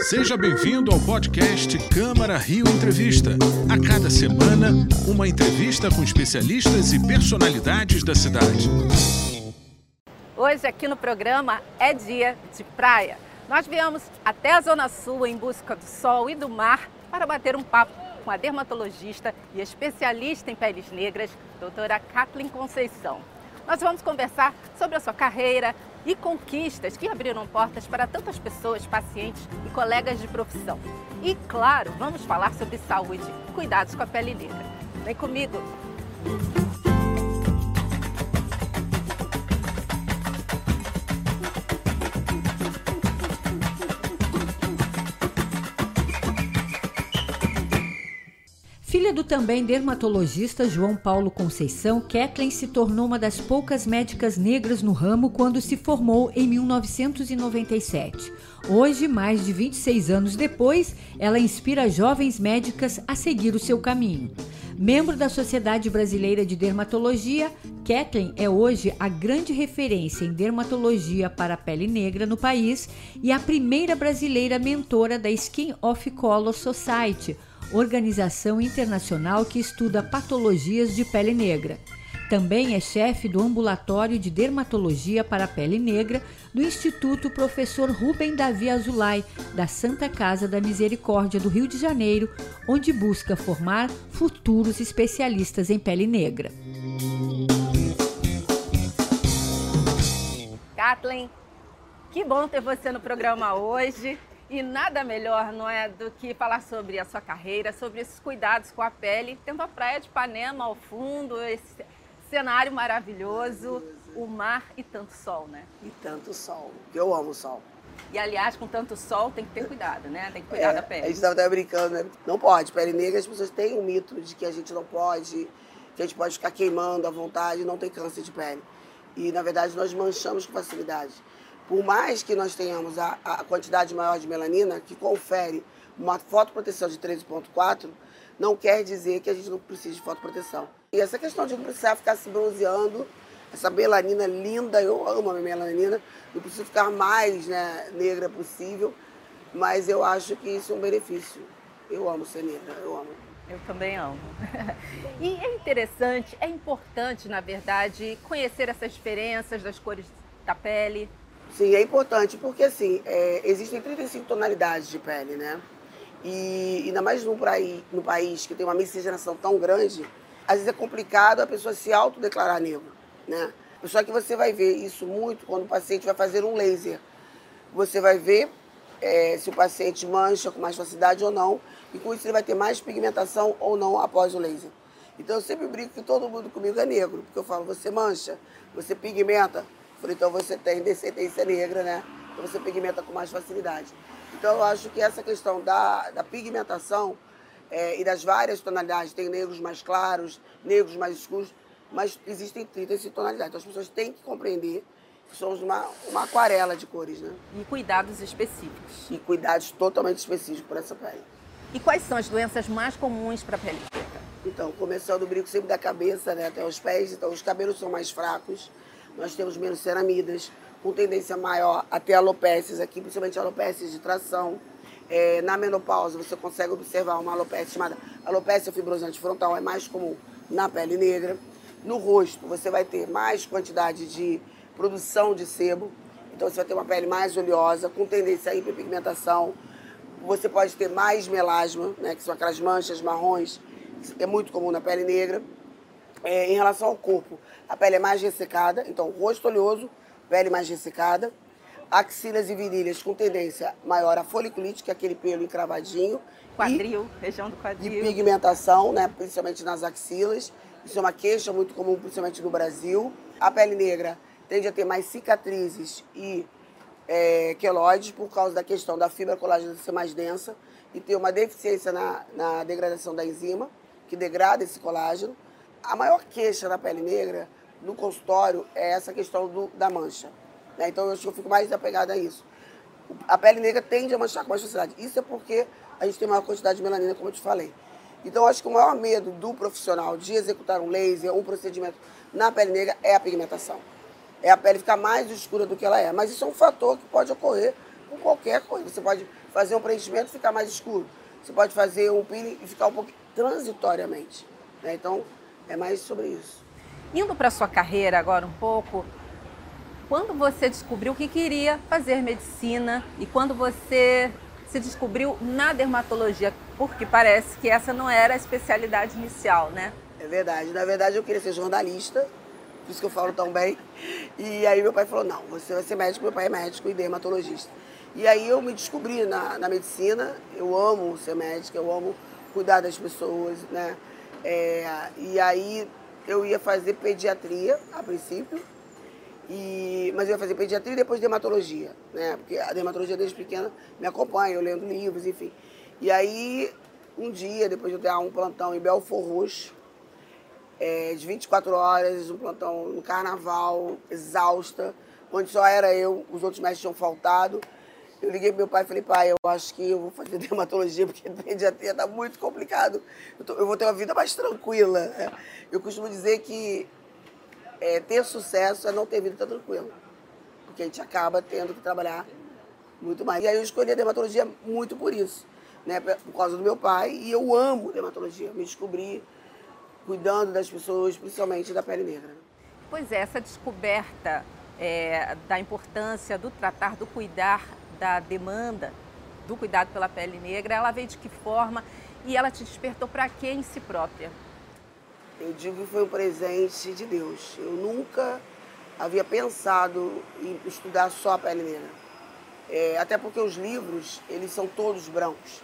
Seja bem-vindo ao podcast Câmara Rio Entrevista. A cada semana, uma entrevista com especialistas e personalidades da cidade. Hoje, aqui no programa, é dia de praia. Nós viemos até a Zona Sul em busca do sol e do mar para bater um papo com a dermatologista e especialista em peles negras, doutora Kathleen Conceição. Nós vamos conversar sobre a sua carreira, e conquistas que abriram portas para tantas pessoas, pacientes e colegas de profissão. E, claro, vamos falar sobre saúde, cuidados com a pele negra. Vem comigo! Filha do também dermatologista João Paulo Conceição, Kathleen se tornou uma das poucas médicas negras no ramo quando se formou em 1997. Hoje, mais de 26 anos depois, ela inspira jovens médicas a seguir o seu caminho. Membro da Sociedade Brasileira de Dermatologia, Kathleen é hoje a grande referência em dermatologia para a pele negra no país e a primeira brasileira mentora da Skin of Color Society organização internacional que estuda patologias de pele negra. Também é chefe do Ambulatório de Dermatologia para a Pele Negra do Instituto Professor Rubem Davi Azulay, da Santa Casa da Misericórdia do Rio de Janeiro, onde busca formar futuros especialistas em pele negra. Kathleen, que bom ter você no programa hoje. E nada melhor, não é, do que falar sobre a sua carreira, sobre esses cuidados com a pele, tendo a praia de Ipanema ao fundo, esse cenário maravilhoso, o mar e tanto sol, né? E tanto sol, eu amo o sol. E aliás, com tanto sol tem que ter cuidado, né? Tem que cuidar é, da pele. A gente estava até brincando, né? Não pode, pele negra, as pessoas têm um mito de que a gente não pode, que a gente pode ficar queimando à vontade, não tem câncer de pele. E na verdade nós manchamos com facilidade por mais que nós tenhamos a, a quantidade maior de melanina, que confere uma fotoproteção de 13,4, não quer dizer que a gente não precise de fotoproteção. E essa questão de não precisar ficar se bronzeando, essa melanina linda, eu amo a melanina, não preciso ficar mais né, negra possível, mas eu acho que isso é um benefício. Eu amo ser negra, eu amo. Eu também amo. e é interessante, é importante, na verdade, conhecer essas diferenças das cores da pele, Sim, é importante, porque assim, é, existem 35 tonalidades de pele, né? E ainda mais no, no país que tem uma miscigenação tão grande, às vezes é complicado a pessoa se autodeclarar negro, né? Só que você vai ver isso muito quando o paciente vai fazer um laser. Você vai ver é, se o paciente mancha com mais facilidade ou não, e com isso ele vai ter mais pigmentação ou não após o laser. Então eu sempre brinco que todo mundo comigo é negro, porque eu falo, você mancha, você pigmenta, Falei, então você tem descendência negra, né? Então você pigmenta com mais facilidade. Então eu acho que essa questão da, da pigmentação é, e das várias tonalidades, tem negros mais claros, negros mais escuros, mas existem 30 tonalidades. Então as pessoas têm que compreender que somos uma, uma aquarela de cores, né? E cuidados específicos. E cuidados totalmente específicos para essa pele. E quais são as doenças mais comuns para a pele preta? Então, começando o brinco sempre da cabeça, né, até os pés. Então, os cabelos são mais fracos, nós temos menos ceramidas, com tendência maior a ter alopécias aqui, principalmente alopécias de tração. É, na menopausa, você consegue observar uma alopécia chamada alopécia fibrosante frontal, é mais comum na pele negra. No rosto, você vai ter mais quantidade de produção de sebo, então você vai ter uma pele mais oleosa, com tendência à hiperpigmentação. Você pode ter mais melasma, né, que são aquelas manchas marrons, que é muito comum na pele negra. É, em relação ao corpo, a pele é mais ressecada, então rosto oleoso, pele mais ressecada, axilas e virilhas com tendência maior a foliculite, que é aquele pelo encravadinho. Quadril, e, região do quadril. E pigmentação, né, principalmente nas axilas. Isso é uma queixa muito comum, principalmente no Brasil. A pele negra tende a ter mais cicatrizes e é, queloides por causa da questão da fibra colágena ser mais densa e ter uma deficiência na, na degradação da enzima, que degrada esse colágeno. A maior queixa da pele negra no consultório é essa questão do, da mancha. Né? Então eu acho que eu fico mais apegada a isso. A pele negra tende a manchar com mais facilidade. Isso é porque a gente tem maior quantidade de melanina, como eu te falei. Então acho que o maior medo do profissional de executar um laser, um procedimento na pele negra é a pigmentação. É a pele ficar mais escura do que ela é. Mas isso é um fator que pode ocorrer com qualquer coisa. Você pode fazer um preenchimento e ficar mais escuro. Você pode fazer um peeling e ficar um pouco transitoriamente. Né? Então, é mais sobre isso. Indo para sua carreira agora um pouco, quando você descobriu que queria fazer medicina e quando você se descobriu na dermatologia, porque parece que essa não era a especialidade inicial, né? É verdade. Na verdade, eu queria ser jornalista, por isso que eu falo tão bem. E aí meu pai falou, não, você vai ser médico, meu pai é médico e dermatologista. E aí eu me descobri na, na medicina, eu amo ser médica, eu amo cuidar das pessoas, né? É, e aí eu ia fazer pediatria a princípio, e, mas eu ia fazer pediatria e depois dermatologia, né? Porque a dermatologia desde pequena me acompanha, eu lendo livros, enfim. E aí, um dia, depois de eu ter um plantão em Belfor Roxo, é, de 24 horas, um plantão no carnaval, exausta, onde só era eu, os outros médicos tinham faltado. Eu liguei pro meu pai e falei, pai, eu acho que eu vou fazer dermatologia, porque pediatria tá muito complicado. Eu, tô, eu, vou ter uma vida mais tranquila. Né? Eu costumo dizer que é, ter sucesso é não ter vida tão tranquila. Porque a gente acaba tendo que trabalhar muito mais. E aí eu escolhi a dermatologia muito por isso, né? Por causa do meu pai. E eu amo dermatologia. Me descobri cuidando das pessoas, principalmente da pele negra. Pois é, essa descoberta é, da importância do tratar, do cuidar da demanda do cuidado pela pele negra, ela veio de que forma e ela te despertou para quê em si própria? Eu digo que foi um presente de Deus. Eu nunca havia pensado em estudar só a pele negra. É, até porque os livros, eles são todos brancos.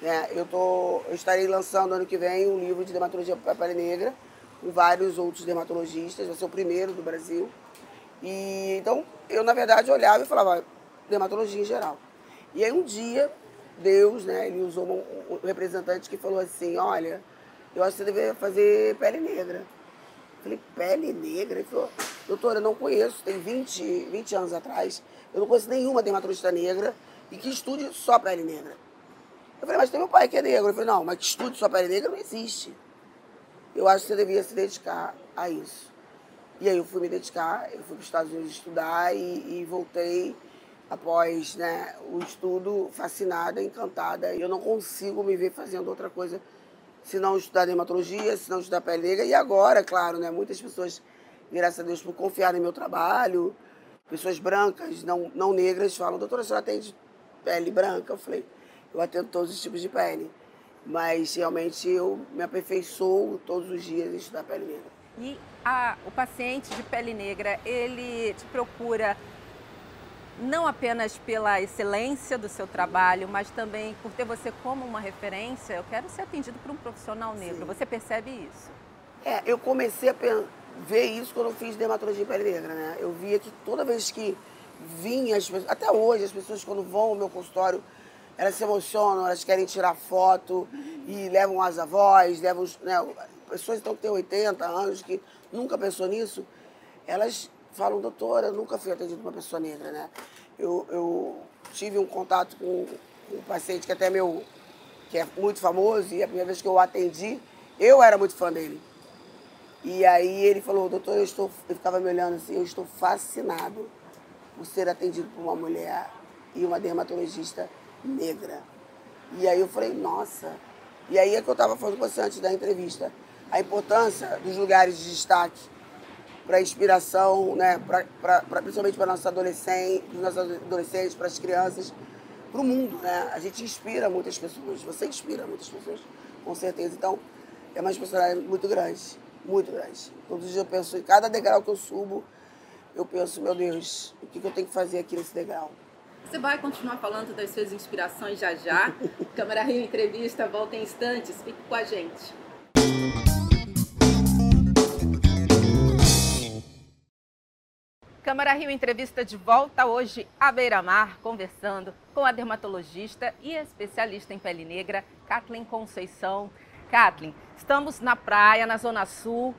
Né? Eu, tô, eu estarei lançando ano que vem um livro de dermatologia para a pele negra, com vários outros dermatologistas, vai ser o primeiro do Brasil. E, então, eu, na verdade, olhava e falava, dermatologia em geral. E aí um dia, Deus, né, ele usou um, um representante que falou assim, olha, eu acho que você deveria fazer pele negra. Eu falei, pele negra? Ele falou, doutora, eu não conheço, tem 20, 20 anos atrás, eu não conheço nenhuma dermatologista negra e que estude só pele negra. Eu falei, mas tem meu pai que é negro. Ele falou, não, mas que estude só pele negra não existe. Eu acho que você devia se dedicar a isso. E aí eu fui me dedicar, eu fui para os Estados Unidos estudar e, e voltei após né, o estudo fascinada, encantada. Eu não consigo me ver fazendo outra coisa se não estudar dermatologia, se não estudar pele negra. E agora, claro, né, muitas pessoas, graças a Deus, por confiar no meu trabalho, pessoas brancas, não, não negras, falam, doutora, a senhora atende pele branca? Eu falei, eu atendo todos os tipos de pele. Mas realmente eu me aperfeiçoo todos os dias em estudar pele negra. E a, o paciente de pele negra, ele te procura não apenas pela excelência do seu trabalho, mas também por ter você como uma referência. Eu quero ser atendido por um profissional negro. Sim. Você percebe isso? É, eu comecei a ver isso quando eu fiz dermatologia em pele negra, né? Eu via que toda vez que vinha as pessoas, até hoje as pessoas quando vão ao meu consultório, elas se emocionam, elas querem tirar foto e levam as avós, levam né, pessoas então, que têm 80 anos, que nunca pensou nisso, elas falam, doutora, eu nunca fui atendido por uma pessoa negra, né? Eu, eu tive um contato com um paciente que até meu, que é muito famoso, e a primeira vez que eu atendi, eu era muito fã dele. E aí ele falou, doutor, eu estou, ele ficava me olhando assim, eu estou fascinado por ser atendido por uma mulher e uma dermatologista negra. E aí eu falei, nossa. E aí é que eu estava falando com você antes da entrevista. A importância dos lugares de destaque para inspiração, né, pra, pra, pra principalmente para nossos adolescentes, para nossos adolescentes, para as crianças, para o mundo. Né? A gente inspira muitas pessoas, você inspira muitas pessoas, com certeza. Então, é uma responsabilidade muito grande, muito grande. Todos os dias eu penso, em cada degrau que eu subo, eu penso, meu Deus, o que, que eu tenho que fazer aqui nesse degrau? Você vai continuar falando das suas inspirações já já. Câmara Rio Entrevista volta em instantes. Fique com a gente. Câmara Rio Entrevista de volta hoje à beira-mar, conversando com a dermatologista e especialista em pele negra, Kathleen Conceição. Kathleen, estamos na praia, na Zona Sul,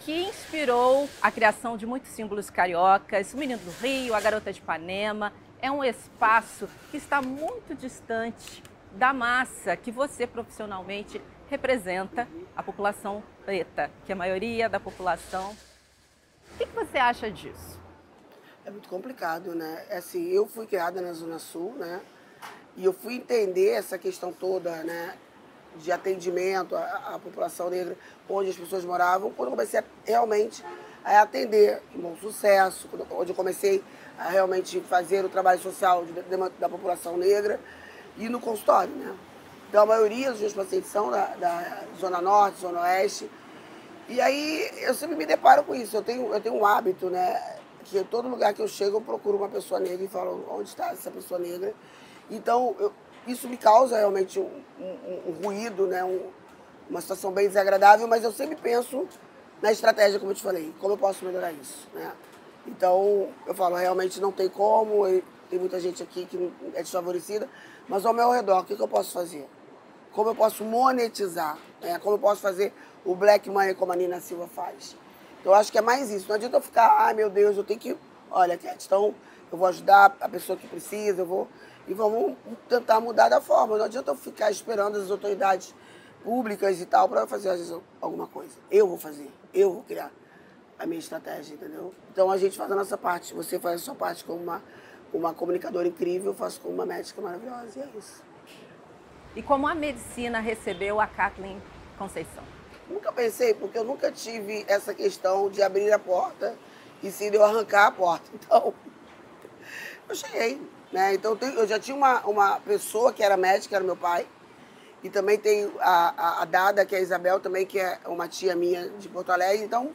que inspirou a criação de muitos símbolos cariocas, o Menino do Rio, a Garota de Ipanema. É um espaço que está muito distante da massa que você profissionalmente representa, a população preta, que é a maioria da população. O que você acha disso? É muito complicado, né? É assim, eu fui criada na Zona Sul, né? E eu fui entender essa questão toda, né? De atendimento à, à população negra, onde as pessoas moravam, quando eu comecei a, realmente a atender, com bom sucesso, onde eu comecei a realmente fazer o trabalho social de, de, da população negra e no consultório, né? Então a maioria dos meus pacientes são da, da Zona Norte, Zona Oeste. E aí eu sempre me deparo com isso. Eu tenho, eu tenho um hábito, né? Que todo lugar que eu chego eu procuro uma pessoa negra e falo onde está essa pessoa negra. Então, eu, isso me causa realmente um, um, um ruído, né? Um, uma situação bem desagradável, mas eu sempre penso na estratégia, como eu te falei, como eu posso melhorar isso, né? Então, eu falo, realmente não tem como, tem muita gente aqui que é desfavorecida, mas ao meu redor, o que, que eu posso fazer? Como eu posso monetizar? Né? Como eu posso fazer o black money como a Nina Silva faz? Eu acho que é mais isso. Não adianta eu ficar, ai meu Deus, eu tenho que. Olha, Cat, então eu vou ajudar a pessoa que precisa, eu vou. E vamos tentar mudar da forma. Não adianta eu ficar esperando as autoridades públicas e tal para fazer vezes, alguma coisa. Eu vou fazer, eu vou criar a minha estratégia, entendeu? Então a gente faz a nossa parte. Você faz a sua parte como uma, uma comunicadora incrível, eu faço como uma médica maravilhosa, e é isso. E como a medicina recebeu a Kathleen Conceição? Nunca pensei, porque eu nunca tive essa questão de abrir a porta e se eu arrancar a porta. Então, eu cheguei. Né? Então, eu já tinha uma, uma pessoa que era médica, era meu pai. E também tem a, a, a, Dada, que é a Isabel, também, que é uma tia minha de Porto Alegre. Então,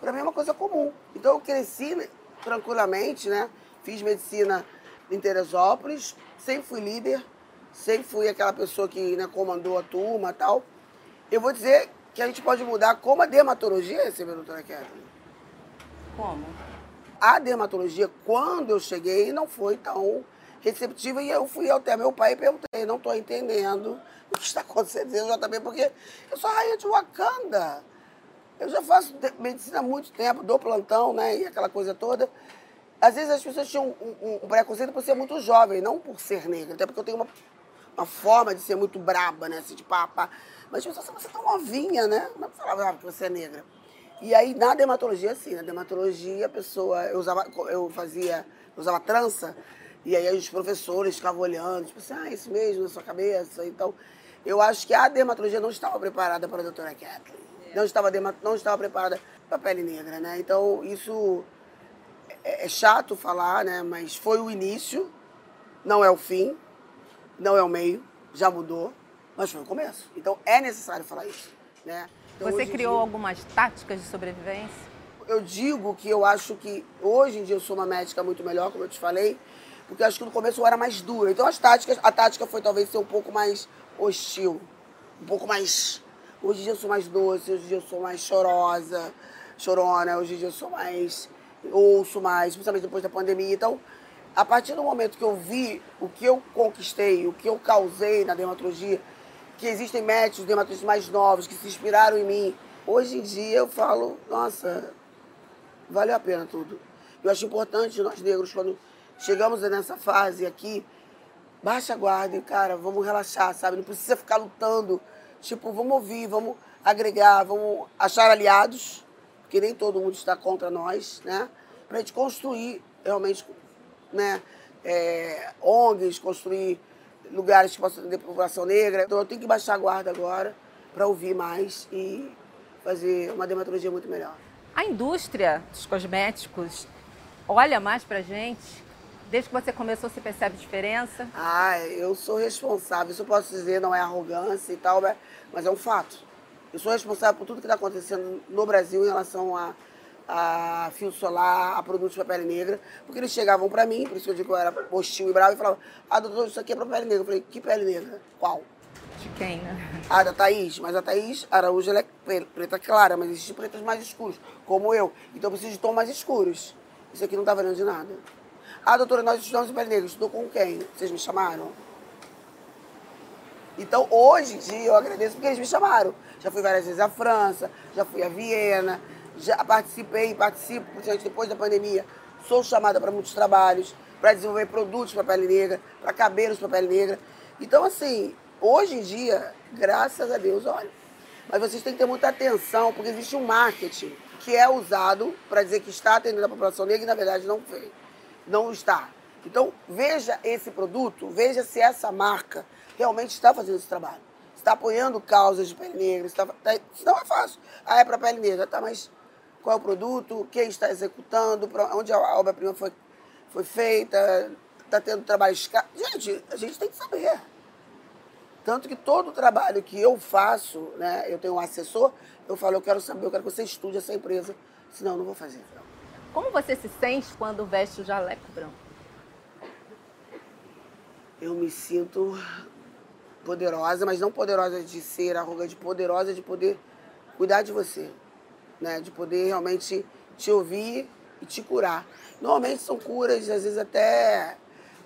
para mim é uma coisa comum. Então, eu cresci tranquilamente, né? Fiz medicina em Teresópolis, sempre fui líder, sempre fui aquela pessoa que né, comandou a turma e tal. Eu vou dizer que a gente pode mudar como a dermatologia recebeu a doutora Kathleen. Como? A dermatologia, quando eu cheguei, não foi tão receptiva e eu fui até meu pai e perguntei, não estou entendendo o que está acontecendo também, porque eu sou rainha de Wakanda. Eu já faço medicina há muito tempo, dou plantão, né, e aquela coisa toda. Às vezes as pessoas tinham um, um, um preconceito por ser muito jovem, não por ser negra, até porque eu tenho uma, uma forma de ser muito braba, né, assim, de pá, pá. Mas as pessoas você tá novinha, né? Não falava ah, que você é negra. E aí, na dermatologia, sim, na dermatologia, a pessoa, eu usava, eu fazia, eu usava trança, e aí os professores ficavam olhando, tipo assim, ah, isso mesmo, na sua cabeça. Então, eu acho que a dermatologia não estava preparada para a doutora Kathleen. Não estava, não estava preparada para a pele negra, né? Então, isso é, é chato falar, né? Mas foi o início, não é o fim, não é o meio, já mudou mas foi o começo. Então é necessário falar isso. Né? Então, Você criou dia, algumas táticas de sobrevivência? Eu digo que eu acho que hoje em dia eu sou uma médica muito melhor, como eu te falei, porque eu acho que no começo eu era mais dura. Então as táticas, a tática foi talvez ser um pouco mais hostil, um pouco mais. Hoje em dia eu sou mais doce, hoje em dia eu sou mais chorosa, chorona, hoje em dia eu sou mais. ouço mais, principalmente depois da pandemia. Então, a partir do momento que eu vi o que eu conquistei, o que eu causei na dermatologia, que existem médicos, dermatologistas mais novos que se inspiraram em mim. Hoje em dia eu falo, nossa, valeu a pena tudo. Eu acho importante nós negros, quando chegamos nessa fase aqui, baixa a guarda, cara, vamos relaxar, sabe? Não precisa ficar lutando. Tipo, vamos ouvir, vamos agregar, vamos achar aliados, porque nem todo mundo está contra nós, né? Pra gente construir realmente, né? É, ONGs, construir lugares que possam ter população negra. Então eu tenho que baixar a guarda agora para ouvir mais e fazer uma dermatologia muito melhor. A indústria dos cosméticos olha mais para gente? Desde que você começou, você percebe diferença? Ah, eu sou responsável. Isso eu posso dizer, não é arrogância e tal, mas é um fato. Eu sou responsável por tudo que está acontecendo no Brasil em relação a a fio solar, a produtos para pele negra, porque eles chegavam para mim, por isso eu digo que eu era hostil e bravo, e falavam, ah, doutor, isso aqui é para pele negra. Eu falei, que pele negra? Qual? De quem, né? Ah, da Thaís. Mas a Thaís Araújo, ela é preta clara, mas existem pretas mais escuros, como eu. Então eu preciso de tons mais escuros. Isso aqui não tá valendo de nada. Ah, doutora, nós estudamos em pele negra. Estudou com quem? Vocês me chamaram? Então, hoje em dia, eu agradeço porque eles me chamaram. Já fui várias vezes à França, já fui a Viena, já participei participo, principalmente depois da pandemia, sou chamada para muitos trabalhos, para desenvolver produtos para pele negra, para cabelos para pele negra. Então, assim, hoje em dia, graças a Deus, olha, mas vocês têm que ter muita atenção, porque existe um marketing que é usado para dizer que está atendendo a população negra e, na verdade, não foi. não está. Então, veja esse produto, veja se essa marca realmente está fazendo esse trabalho. Está apoiando causas de pele negra, está, tá, isso não é fácil. Ah, é para pele negra, tá, mas qual é o produto, quem está executando, onde a obra-prima foi, foi feita, está tendo trabalho escasso. Gente, a gente tem que saber. Tanto que todo o trabalho que eu faço, né, eu tenho um assessor, eu falo, eu quero saber, eu quero que você estude essa empresa, senão eu não vou fazer. Como você se sente quando veste o jaleco branco? Eu me sinto poderosa, mas não poderosa de ser arrogante, poderosa de poder cuidar de você, né? De poder realmente te ouvir e te curar. Normalmente são curas, às vezes até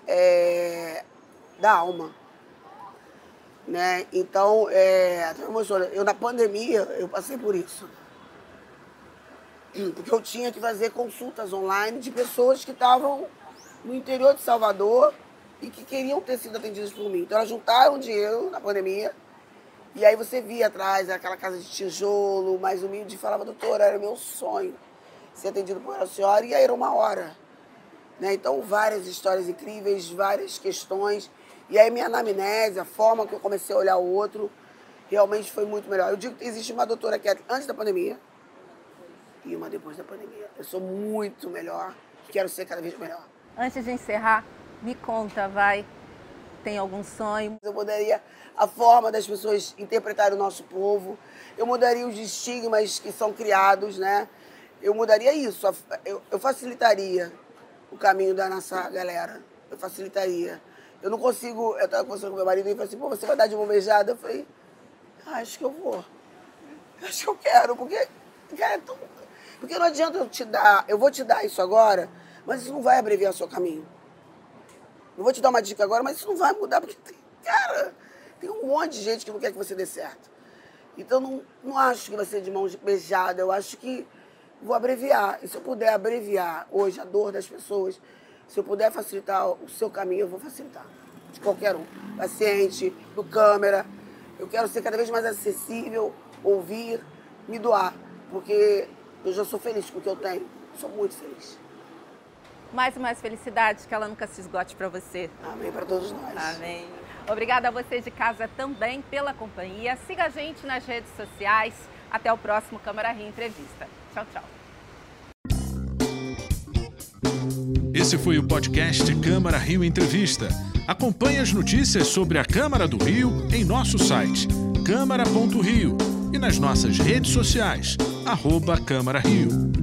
é, da alma. Né? Então, é, eu na pandemia, eu passei por isso. Porque eu tinha que fazer consultas online de pessoas que estavam no interior de Salvador e que queriam ter sido atendidas por mim. Então, elas juntaram dinheiro na pandemia e aí você via atrás aquela casa de tijolo, mais humilde, e falava, doutora, era meu sonho ser atendido por uma senhora, e aí era uma hora. Né? Então, várias histórias incríveis, várias questões. E aí minha anamnese, a forma que eu comecei a olhar o outro, realmente foi muito melhor. Eu digo que existe uma doutora que é antes da pandemia e uma depois da pandemia. Eu sou muito melhor quero ser cada vez melhor. Antes de encerrar, me conta, vai, tem algum sonho? Eu mudaria a forma das pessoas interpretarem o nosso povo, eu mudaria os estigmas que são criados, né? Eu mudaria isso, eu, eu facilitaria o caminho da nossa galera, eu facilitaria eu não consigo. Eu estava conversando com meu marido e ele falou assim: pô, você vai dar de mão beijada? Eu falei: ah, acho que eu vou. Acho que eu quero, porque. Cara, é tão... Porque não adianta eu te dar. Eu vou te dar isso agora, mas isso não vai abreviar o seu caminho. Não vou te dar uma dica agora, mas isso não vai mudar, porque tem. Cara, tem um monte de gente que não quer que você dê certo. Então, não, não acho que vai ser de mão beijada. Eu acho que vou abreviar. E se eu puder abreviar hoje a dor das pessoas, se eu puder facilitar o seu caminho, eu vou facilitar. De qualquer um. Paciente, do câmera. Eu quero ser cada vez mais acessível, ouvir, me doar. Porque eu já sou feliz com o que eu tenho. Sou muito feliz. Mais e mais felicidade, que ela nunca se esgote para você. Amém para todos nós. Amém. Obrigada a você de casa também pela companhia. Siga a gente nas redes sociais. Até o próximo Câmara Rio Entrevista. Tchau, tchau. Esse foi o podcast Câmara Rio Entrevista. Acompanhe as notícias sobre a Câmara do Rio em nosso site câmara.rio e nas nossas redes sociais, arroba Câmara Rio.